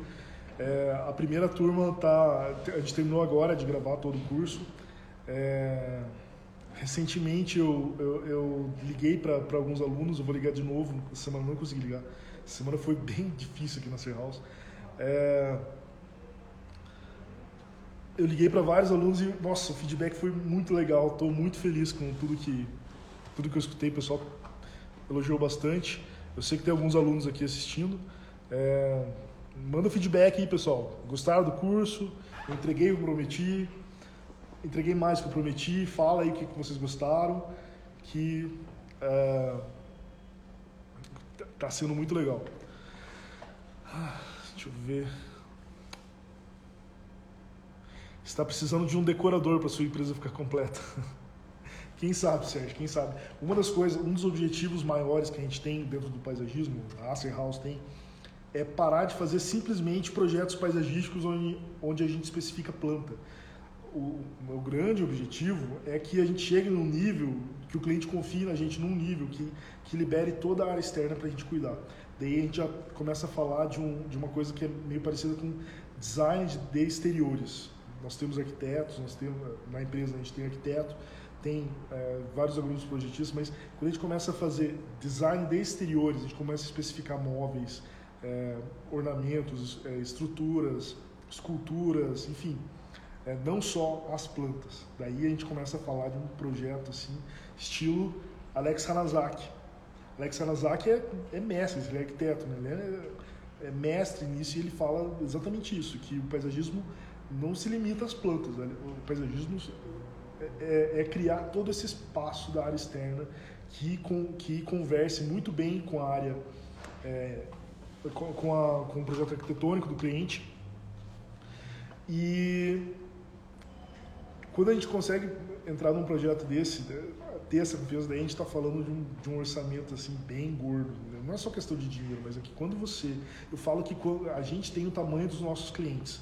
É, a primeira turma tá, a gente terminou agora de gravar todo o curso. É, recentemente eu, eu, eu liguei para alguns alunos, eu vou ligar de novo. Essa semana não consegui ligar. Essa semana foi bem difícil aqui na Ser House. É, eu liguei para vários alunos e nossa, o feedback foi muito legal. Estou muito feliz com tudo que tudo que eu escutei. O pessoal elogiou bastante. Eu sei que tem alguns alunos aqui assistindo. É, Manda feedback aí, pessoal. Gostaram do curso? Entreguei o que prometi. Entreguei mais do que prometi. Fala aí o que vocês gostaram. Que tá sendo muito legal. Ah, deixa eu ver. está precisando de um decorador para sua empresa ficar completa. Quem sabe, Sérgio, quem sabe. Uma das coisas, um dos objetivos maiores que a gente tem dentro do paisagismo, a Acer House tem, é parar de fazer simplesmente projetos paisagísticos onde, onde a gente especifica planta. O meu grande objetivo é que a gente chegue num nível que o cliente confie na gente num nível que, que libere toda a área externa para a gente cuidar. Daí a gente já começa a falar de, um, de uma coisa que é meio parecida com design de exteriores. Nós temos arquitetos, nós temos na empresa a gente tem arquiteto, tem é, vários alunos projetistas, mas quando a gente começa a fazer design de exteriores, a gente começa a especificar móveis, é, ornamentos, é, estruturas, esculturas, enfim, é, não só as plantas. Daí a gente começa a falar de um projeto assim, estilo Alex Hanazaki. Alex Hanazaki é, é mestre, ele é arquiteto, né? ele é, é, mestre nisso e ele fala exatamente isso, que o paisagismo não se limita às plantas, né? o paisagismo é, é, é, criar todo esse espaço da área externa que, com, que converse muito bem com a área é, com, a, com o projeto arquitetônico do cliente. E quando a gente consegue entrar num projeto desse, ter essa confiança, daí a gente está falando de um, de um, orçamento assim bem gordo. Não é só questão de dinheiro, mas é que quando você. Eu falo que a gente tem o tamanho dos nossos clientes.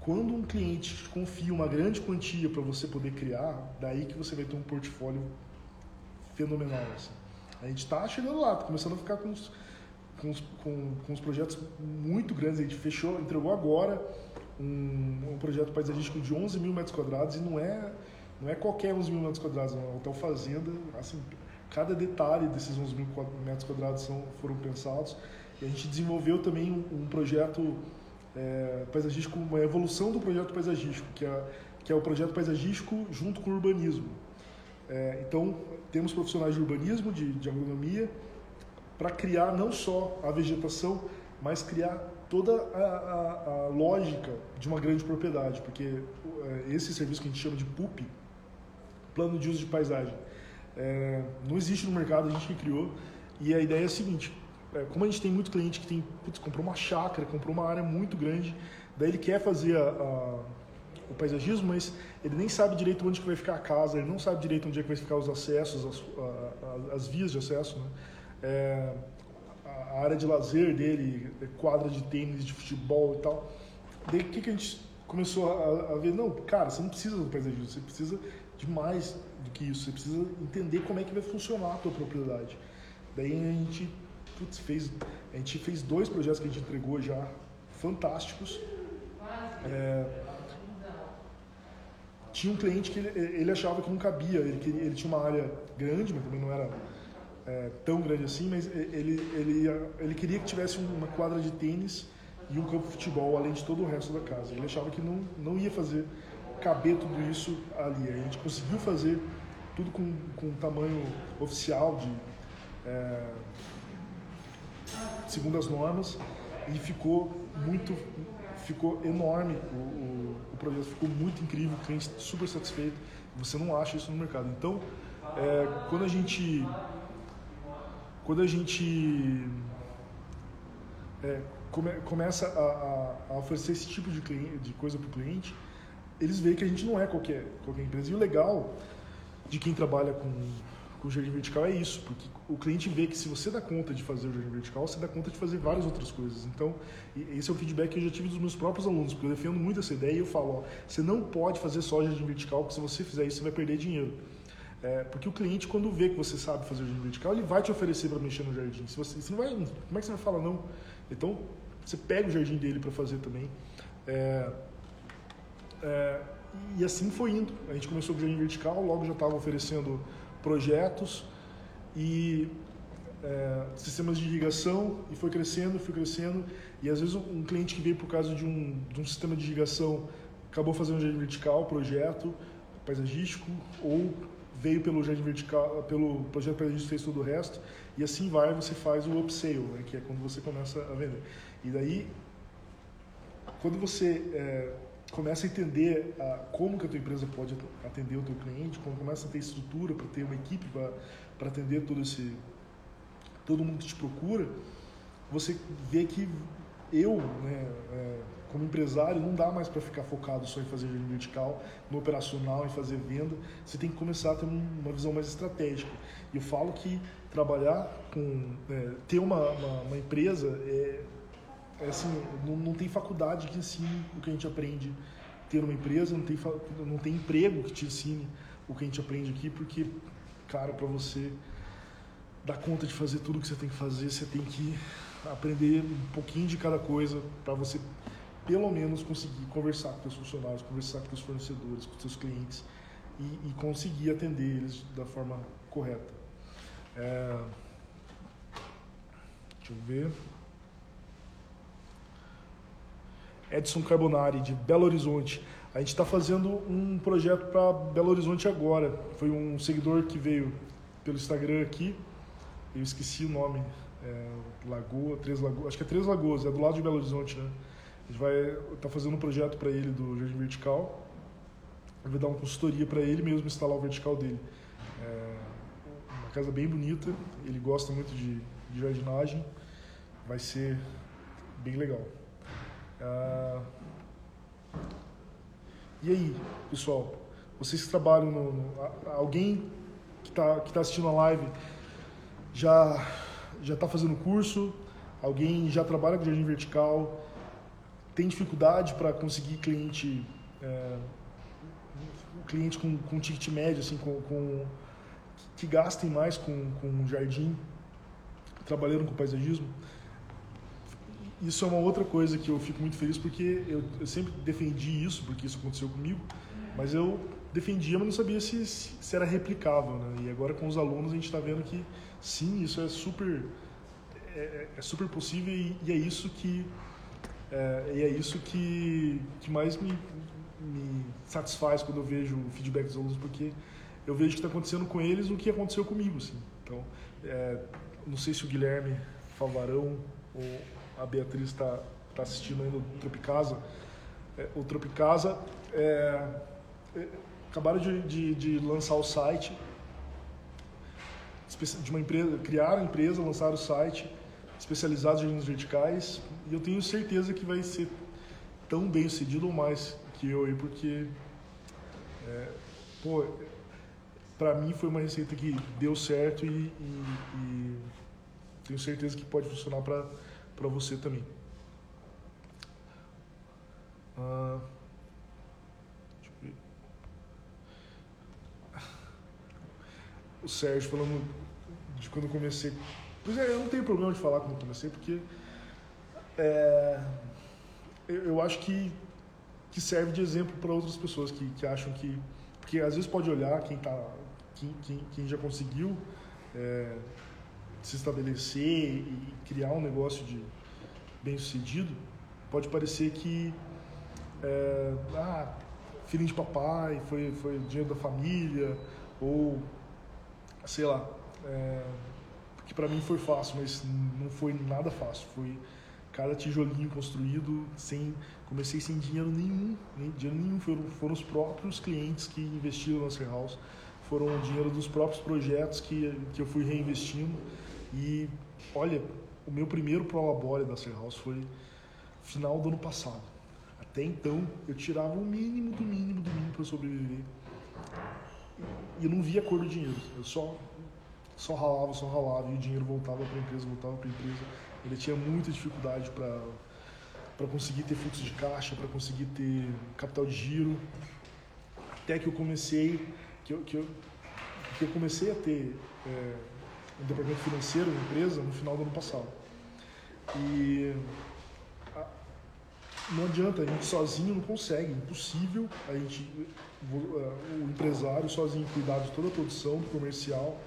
Quando um cliente confia uma grande quantia para você poder criar, daí que você vai ter um portfólio fenomenal. Assim. A gente está chegando lá, tá começando a ficar com com, com, com os projetos muito grandes. A gente fechou, entregou agora um, um projeto paisagístico de 11 mil metros quadrados e não é, não é qualquer 11 mil metros quadrados, é um hotel fazenda. Assim, cada detalhe desses 11 mil metros quadrados são, foram pensados. E a gente desenvolveu também um, um projeto é, paisagístico, uma evolução do projeto paisagístico, que é, que é o projeto paisagístico junto com o urbanismo. É, então, temos profissionais de urbanismo, de, de agronomia, para criar não só a vegetação, mas criar toda a, a, a, lógica de uma grande propriedade, porque é, esse serviço que a gente chama de PUP, Plano de Uso de Paisagem, é, não existe no mercado, a gente que criou, e a ideia é a seguinte, é, como a gente tem muito cliente que tem, putz, comprou uma chácara, comprou uma área muito grande, daí ele quer fazer a, o paisagismo, mas ele nem sabe direito onde que vai ficar a casa, ele não sabe direito onde é que vai ficar os acessos, as, as vias de acesso, né? É, a área de lazer dele, é quadra de tênis, de futebol e tal. Daí o que, que a gente começou a, a, ver? Não, cara, você não precisa do paisagismo, você precisa de mais do que isso, você precisa entender como é que vai funcionar a tua propriedade. Daí a gente putz, fez, a gente fez dois projetos que a gente entregou já fantásticos. É, tinha um cliente que ele, ele, achava que não cabia, ele, ele tinha uma área grande, mas também não era é, tão grande assim, mas ele, ele, ele queria que tivesse uma quadra de tênis e um campo de futebol, além de todo o resto da casa. Ele achava que não, não ia fazer caber tudo isso ali. A gente conseguiu fazer tudo com, com tamanho oficial, de, é, segundo as normas, e ficou muito ficou enorme o, o, o, projeto, ficou muito incrível, o cliente super satisfeito. Você não acha isso no mercado. Então, é, quando a gente quando a gente é, come, começa a, a, a, oferecer esse tipo de, cliente, de coisa para o cliente, eles veem que a gente não é qualquer, qualquer empresa. E o legal de quem trabalha com, com jardim vertical é isso, porque o cliente vê que se você dá conta de fazer o jardim vertical, você dá conta de fazer várias outras coisas. Então, esse é o feedback que eu já tive dos meus próprios alunos, porque eu defendo muito essa ideia e eu falo, ó, você não pode fazer só jardim vertical, porque se você fizer isso, você vai perder dinheiro. É, porque o cliente, quando vê que você sabe fazer o jardim vertical, ele vai te oferecer para mexer no jardim. Se você, você não vai, como é que você vai falar não? Então, você pega o jardim dele para fazer também. É, é, e assim foi indo. A gente começou com o jardim vertical, logo já estava oferecendo projetos e é, sistemas de irrigação e foi crescendo, foi crescendo e às vezes um cliente que veio por causa de um, de um sistema de irrigação acabou fazendo um jardim vertical, projeto paisagístico ou veio pelo jardim vertical, pelo projeto paisagístico fez todo o resto e assim vai você faz o upsale, né, que é quando você começa a vender. E daí quando você é, começa a entender a, como que a tua empresa pode atender o teu cliente, quando começa a ter estrutura para ter uma equipe para atender todo esse todo mundo que te procura, você vê que eu, né, é, como empresário, não dá mais para ficar focado só em fazer vertical, no operacional, em fazer venda. Você tem que começar a ter uma visão mais estratégica. E eu falo que trabalhar com, é, ter uma, uma, uma empresa é, é assim, não, não tem faculdade que ensine o que a gente aprende ter uma empresa, não tem, não tem emprego que te ensine o que a gente aprende aqui, porque, cara, para você dar conta de fazer tudo que você tem que fazer, você tem que aprender um pouquinho de cada coisa para você, pelo menos, conseguir conversar com os funcionários, conversar com os fornecedores, com os seus clientes e, e conseguir atender eles da forma correta. É... Deixa eu ver. Edson Carbonari, de Belo Horizonte. A gente está fazendo um projeto para Belo Horizonte agora. Foi um seguidor que veio pelo Instagram aqui, eu esqueci o nome, é, Lagoa, Três Lagoas, acho que é Três Lagoas, é do lado de Belo Horizonte, né? A gente vai tá fazendo um projeto para ele do Jardim Vertical. Eu vou dar uma consultoria para ele mesmo instalar o vertical dele. É uma casa bem bonita, ele gosta muito de, de jardinagem, vai ser bem legal. Ah, e aí, pessoal? Vocês que trabalham no. no alguém que está que tá assistindo a live já já está fazendo curso? Alguém já trabalha com jardim vertical? Tem dificuldade para conseguir cliente é, cliente com, com ticket médio, assim, com, com que gastem mais com, com jardim, trabalhando com paisagismo? isso é uma outra coisa que eu fico muito feliz porque eu, eu, sempre defendi isso, porque isso aconteceu comigo, mas eu defendia, mas não sabia se, se era replicável, né? E agora com os alunos a gente está vendo que sim, isso é super é, é, é super possível e, e, é isso que é, e é isso que, que mais me, me satisfaz quando eu vejo o feedback dos alunos, porque eu vejo que está acontecendo com eles o que aconteceu comigo, assim. Então, é, não sei se o Guilherme Favarão ou a Beatriz está tá assistindo ainda o Tropicasa. É, o Tropicasa é, é, acabaram de, de, de, lançar o site de uma empresa, criaram a empresa, lançaram o site especializado em jardim verticais e eu tenho certeza que vai ser tão bem sucedido ou mais que eu aí, porque é, pô, para mim foi uma receita que deu certo e, e, e tenho certeza que pode funcionar para você também. Ah, o Sérgio falando de quando eu comecei. Pois é, eu não tenho problema de falar quando eu comecei, porque é, eu, eu, acho que, que serve de exemplo para outras pessoas que, que acham que. Porque às vezes pode olhar quem tá quem, quem, quem já conseguiu é, se estabelecer e criar um negócio de bem sucedido, pode parecer que é, ah, filhinho de papai, foi, foi dinheiro da família, ou sei lá, é, que para mim foi fácil, mas não foi nada fácil, foi cada tijolinho construído sem comecei sem dinheiro nenhum nem dinheiro nenhum foram, foram os próprios clientes que investiram na House foram o dinheiro dos próprios projetos que, que eu fui reinvestindo. E olha, o meu primeiro prolabore da House foi final do ano passado. Até então eu tirava o mínimo do mínimo do mínimo para sobreviver. E não via cor do dinheiro. Eu só só ralava, só ralava e o dinheiro voltava para a empresa, voltava para a empresa. Ele tinha muita dificuldade para conseguir ter fluxo de caixa, para conseguir ter capital de giro. Até que eu comecei que eu, que eu, que eu comecei a ter é, um departamento financeiro na empresa no final do ano passado. E a, não adianta, a gente sozinho não consegue, é impossível a gente, o empresário sozinho cuidar de toda a produção, do comercial,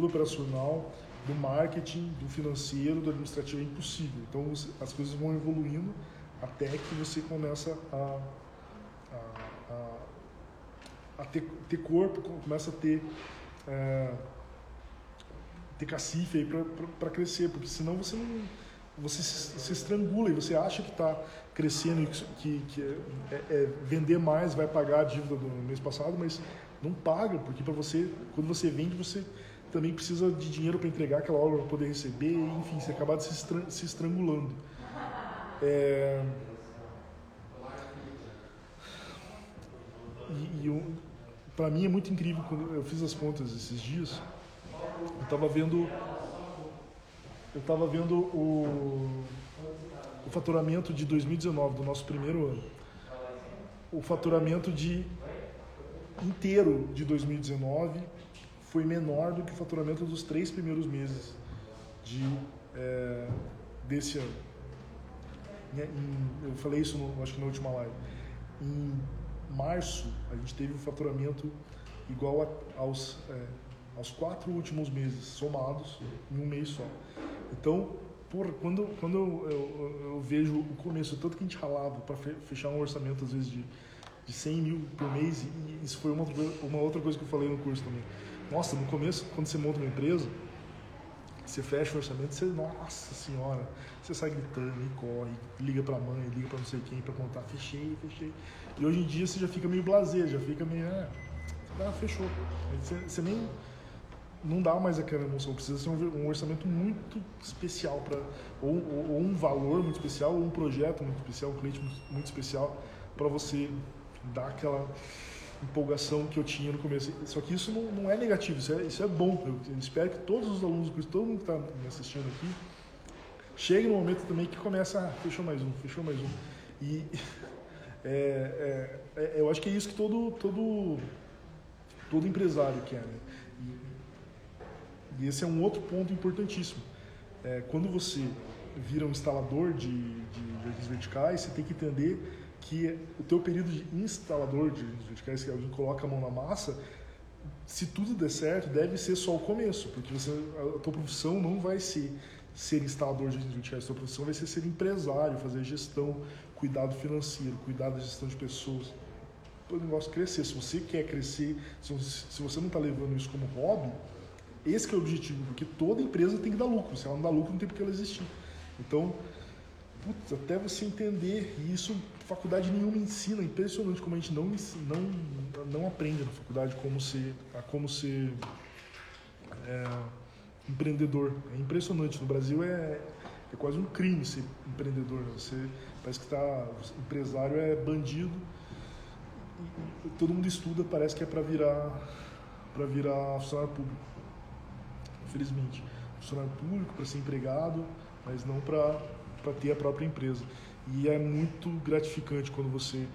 do operacional, do marketing, do financeiro, do administrativo, é impossível. Então as coisas vão evoluindo até que você começa a, a, a a ter, ter corpo, começa a ter, é, ter cacife para crescer, porque senão você não, você se, se, estrangula e você acha que está crescendo e que, que é, é, é, vender mais vai pagar a dívida do mês passado, mas não paga, porque para você, quando você vende, você também precisa de dinheiro para entregar aquela obra para poder receber, enfim, você acaba se, se estrangulando. É... E, e para mim é muito incrível quando eu fiz as contas esses dias. Eu estava vendo eu estava vendo o, o faturamento de 2019 do nosso primeiro ano. O faturamento de inteiro de 2019 foi menor do que o faturamento dos três primeiros meses de é, desse ano. eu falei isso, no, acho que na última live. Em março, a gente teve um faturamento igual a, aos, é, aos quatro últimos meses, somados em um mês só. Então, por, quando, quando eu, eu, eu, vejo o começo, tanto que a gente ralava para fechar um orçamento, às vezes, de, de 100 mil por mês, e isso foi uma, uma outra coisa que eu falei no curso também. Nossa, no começo, quando você monta uma empresa, você fecha o orçamento, você, nossa senhora, você sai gritando e corre, liga para a mãe, liga para não sei quem para contar, fechei, fechei. E hoje em dia você já fica meio blazer, já fica meio, ah, fechou. Você, você, nem, não dá mais aquela emoção, precisa ser um, um orçamento muito especial, para ou, ou, ou, um valor muito especial, ou um projeto muito especial, um cliente muito, muito especial, para você dar aquela empolgação que eu tinha no começo. Só que isso não, não é negativo, isso é, isso é bom. Eu, espero que todos os alunos todo mundo que está me assistindo aqui, chegue no momento também que começa, ah, fechou mais um, fechou mais um. E é, é, é, eu acho que é isso que todo, todo, todo empresário quer. Né? E, e, esse é um outro ponto importantíssimo. É, quando você vira um instalador de, de verticais, você tem que entender que o teu período de instalador de verticais, que alguém coloca a mão na massa, se tudo der certo, deve ser só o começo, porque você, a tua profissão não vai ser ser instalador de verticais, a tua profissão vai ser ser empresário, fazer gestão, cuidado financeiro, cuidar da gestão de pessoas. Para o negócio crescer, se você quer crescer, se você não está levando isso como hobby, Esse é o objetivo, porque toda empresa tem que dar lucro. Se ela não dá lucro, não tem por que ela existir. Então, putz, até você entender, isso faculdade nenhuma ensina, impressionante como a gente não, não, não aprende na faculdade como ser, a como ser é, empreendedor. É impressionante. No Brasil é, é quase um crime ser empreendedor. Né? Você parece que tá, empresário é bandido. E, todo mundo estuda, parece que é para virar para virar funcionário público. Infelizmente, funcionário público para ser empregado, mas não para ter a própria empresa. E é muito gratificante quando você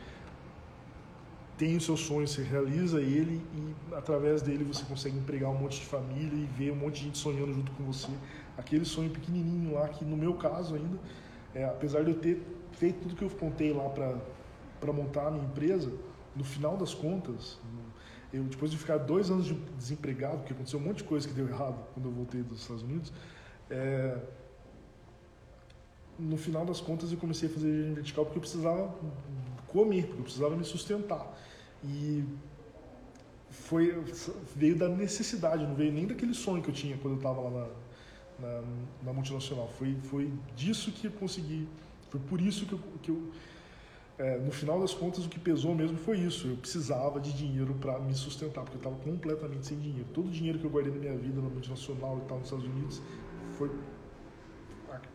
tem o seu sonho, você realiza ele e através dele você consegue empregar um monte de família e ver um monte de gente sonhando junto com você. Aquele sonho pequenininho lá que no meu caso ainda, é, apesar de eu ter feito tudo que eu contei lá para montar a minha empresa, no final das contas, eu depois de ficar dois anos de desempregado, porque aconteceu um monte de coisa que deu errado quando eu voltei dos Estados Unidos, é, no final das contas eu comecei a fazer vertical porque eu precisava comer, porque eu precisava me sustentar. E foi veio da necessidade, não veio nem daquele sonho que eu tinha quando eu estava lá na, na, na, multinacional. Foi, foi disso que eu consegui, foi por isso que eu, que eu é, no final das contas o que pesou mesmo foi isso. Eu precisava de dinheiro para me sustentar, porque eu estava completamente sem dinheiro. Todo o dinheiro que eu guardei na minha vida na multinacional e tal nos Estados Unidos foi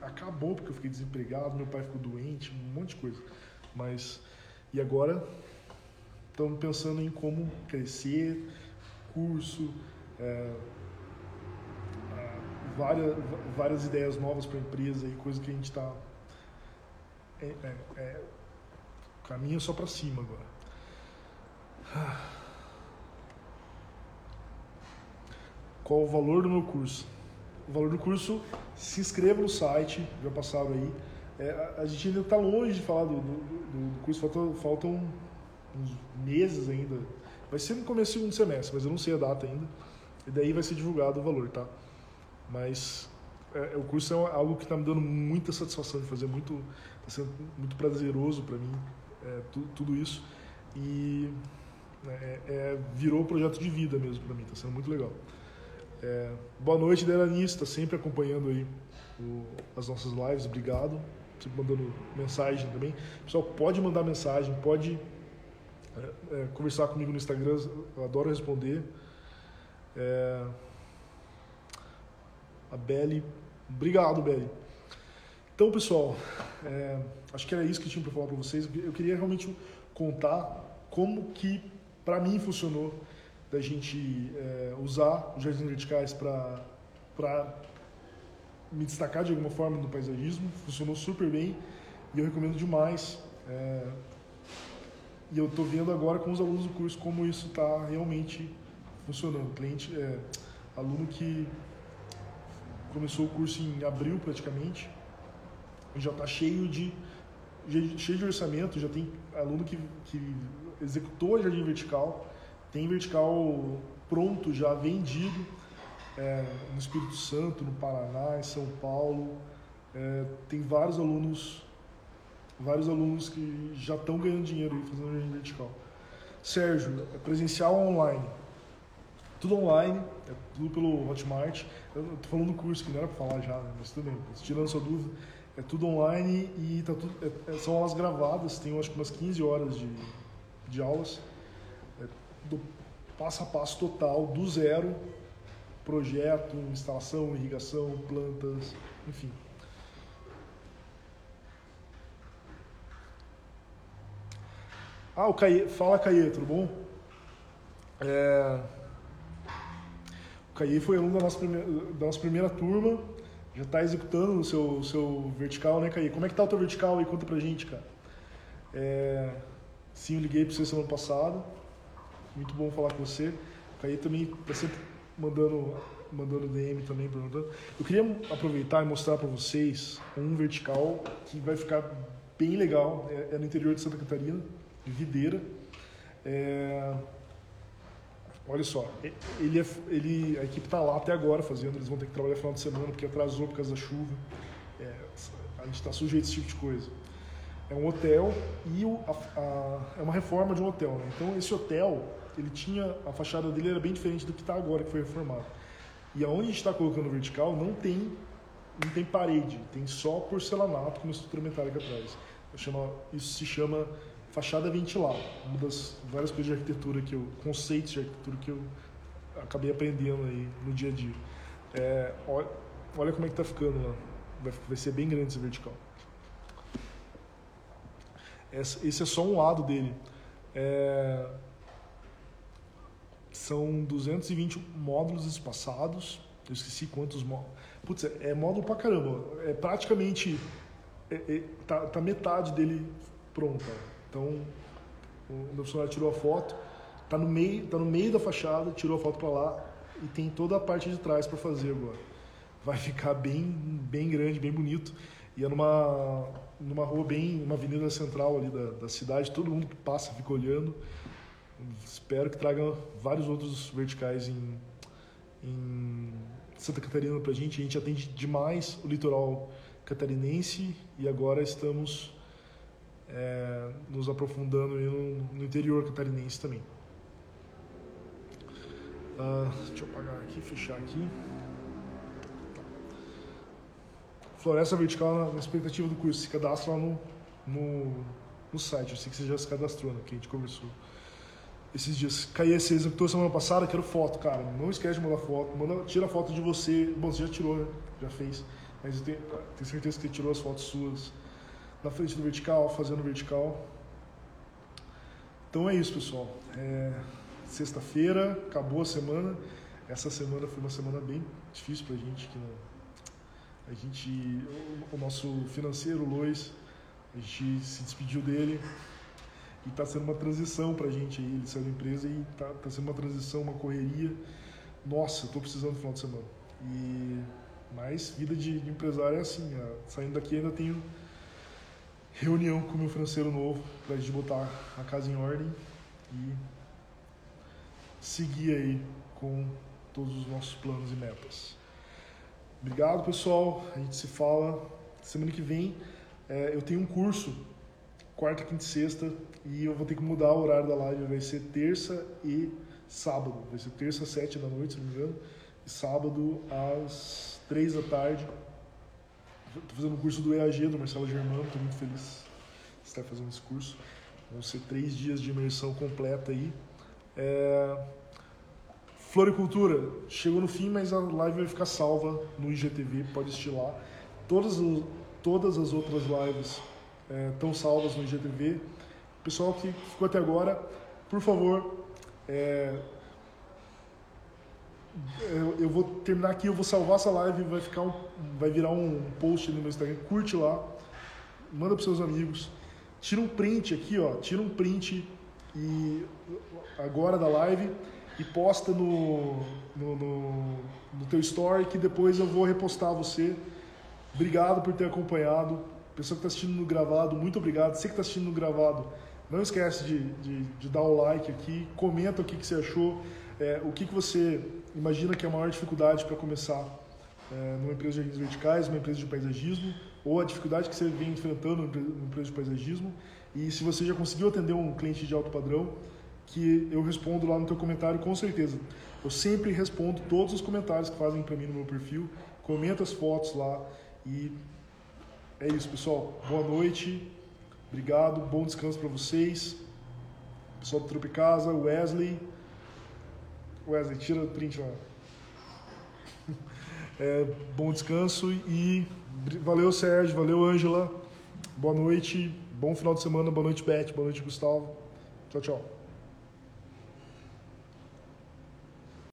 acabou porque eu fiquei desempregado, meu pai ficou doente, um monte de coisa. Mas e agora estamos pensando em como crescer, curso, é, várias, várias ideias novas para a empresa e coisa que a gente está. É, é, é, caminho só para cima agora. Qual o valor do meu curso? O valor do curso, se inscreva no site, já passaram aí. É, a, gente ainda está longe de falar do, do, do, curso, faltam, faltam uns meses ainda. Vai ser no começo do segundo semestre, mas eu não sei a data ainda. E daí vai ser divulgado o valor, tá? Mas é, o curso é algo que está me dando muita satisfação de fazer, muito, está sendo muito prazeroso para mim, é, tu, tudo isso. E é, é, virou projeto de vida mesmo para mim, está sendo muito legal. É, boa noite, Delanis, está sempre acompanhando aí o, as nossas lives, obrigado. Sempre mandando mensagem também. Pessoal, pode mandar mensagem, pode é, é, conversar comigo no Instagram, eu adoro responder. É, a Beli, obrigado, Beli. Então, pessoal, é, acho que era isso que tinha para falar para vocês. Eu queria realmente contar como que para mim funcionou da gente é, usar os jardins verticais para me destacar de alguma forma no paisagismo. Funcionou super bem e eu recomendo demais. É, e eu estou vendo agora com os alunos do curso como isso está realmente funcionando. Cliente, é, aluno que começou o curso em abril praticamente, já está cheio de cheio de orçamento, já tem aluno que, que executou a jardim vertical tem vertical pronto, já vendido é, no Espírito Santo, no Paraná, em São Paulo. É, tem vários alunos, vários alunos que já estão ganhando dinheiro aí fazendo jardim vertical. Sérgio, é presencial ou online? Tudo online, é tudo pelo Hotmart. Tô falando do curso que não era para falar já, né? mas tudo bem, tirando sua dúvida. É tudo online e tá tudo, é, é, são aulas gravadas, tem acho que umas 15 horas de, de aulas do passo a passo total, do zero, projeto, instalação, irrigação, plantas, enfim. Ah, o Caê, fala Caê, tudo bom? É... O Caê foi aluno da nossa primeira, da nossa primeira turma, já está executando o seu, seu vertical, né, Caê? Como é que tá o teu vertical aí? Conta pra gente, cara. É... Sim, eu liguei para você semana passada. Muito bom falar com você. Caí também está sempre mandando, mandando DM também, perguntando. Eu queria aproveitar e mostrar para vocês um vertical que vai ficar bem legal. É, é no interior de Santa Catarina, de Videira. É, olha só, ele, é, ele, a equipe está lá até agora fazendo, eles vão ter que trabalhar final de semana porque atrasou por causa da chuva. É, a gente está sujeito a esse tipo de coisa. É um hotel e o, a, a, é uma reforma de um hotel. Né? Então esse hotel ele tinha a fachada dele era bem diferente do que está agora que foi reformado E aonde a gente está colocando vertical não tem, não tem parede, tem só porcelanato com uma estrutura metálica atrás. Isso se chama fachada ventilada, uma das várias coisas de arquitetura que eu, conceitos de arquitetura que eu acabei aprendendo aí no dia a dia. É, olha, olha como é que tá ficando lá. Vai, vai ser bem grande esse vertical. Esse é só um lado dele. É, são 220 módulos espaçados. Eu esqueci quantos módulos. Putz, é, é módulo pra caramba. É praticamente. É, é, tá, tá, metade dele pronta. Então, o meu funcionário tirou a foto. Tá no meio, tá no meio da fachada, tirou a foto para lá e tem toda a parte de trás para fazer agora. Vai ficar bem, bem grande, bem bonito. E é numa, numa rua bem, uma avenida central ali da, da cidade, todo mundo que passa fica olhando. Espero que traga vários outros verticais em, em Santa Catarina para a gente. A gente atende demais o litoral catarinense e agora estamos é, nos aprofundando no, no, interior catarinense também. Uh, deixa eu apagar aqui, fechar aqui. Floresta Vertical na expectativa do curso. Se cadastra lá no, no, no site. Eu sei que você já se cadastrou, né? Que a gente conversou esses dias. Caí esse executor semana passada, quero foto, cara. Não esquece de mandar foto. Manda, tira foto de você. Bom, você já tirou, né? Já fez. Mas eu tenho, tenho certeza que você tirou as fotos suas na frente do vertical, fazendo vertical. Então é isso, pessoal. É, Sexta-feira, acabou a semana. Essa semana foi uma semana bem difícil pra gente, que a gente, o, o nosso financeiro, o Lois, a gente se despediu dele e está sendo uma transição para a gente aí. Ele saiu da empresa e está tá sendo uma transição, uma correria. Nossa, estou precisando do final de semana. E mas vida de, de empresário é assim. Ó, saindo daqui ainda tenho reunião com o meu financeiro novo para a gente botar a casa em ordem e seguir aí com todos os nossos planos e metas. Obrigado, pessoal. A gente se fala semana que vem. É, eu tenho um curso, quarta, quinta e sexta, e eu vou ter que mudar o horário da live. Vai ser terça e sábado. Vai ser terça às sete da noite, se não me engano, e sábado às três da tarde. Estou fazendo o curso do EAG, do Marcelo Germano. Estou muito feliz de estar fazendo esse curso. Vão ser três dias de imersão completa aí. É... Floricultura chegou no fim, mas a live vai ficar salva no IGTV, pode assistir lá. Todas, todas as outras lives estão é, salvas no IGTV. Pessoal que ficou até agora, por favor, é, eu, vou terminar aqui, eu vou salvar essa live, vai ficar um, vai virar um post no meu Instagram, curte lá, manda para seus amigos, tira um print aqui, ó, tira um print e agora da live e posta no, no, no, no teu story que depois eu vou repostar você. Obrigado por ter acompanhado. Pessoa que está assistindo no gravado, muito obrigado. Você que está assistindo no gravado, não esquece de, de, de, dar o like aqui, comenta o que, que você achou, é, o que, que você imagina que é a maior dificuldade para começar é, numa empresa de jardins verticais, numa empresa de paisagismo, ou a dificuldade que você vem enfrentando numa empresa de paisagismo. E se você já conseguiu atender um cliente de alto padrão, que eu respondo lá no teu comentário com certeza. Eu sempre respondo todos os comentários que fazem para mim no meu perfil, comenta as fotos lá e é isso, pessoal. Boa noite. Obrigado, bom descanso para vocês. Pessoal do Tropicasa, Wesley. Wesley, tira o print lá. É, bom descanso e valeu, Sérgio, valeu, Ângela. Boa noite, bom final de semana, boa noite, Beth, boa noite, Gustavo. Tchau, tchau.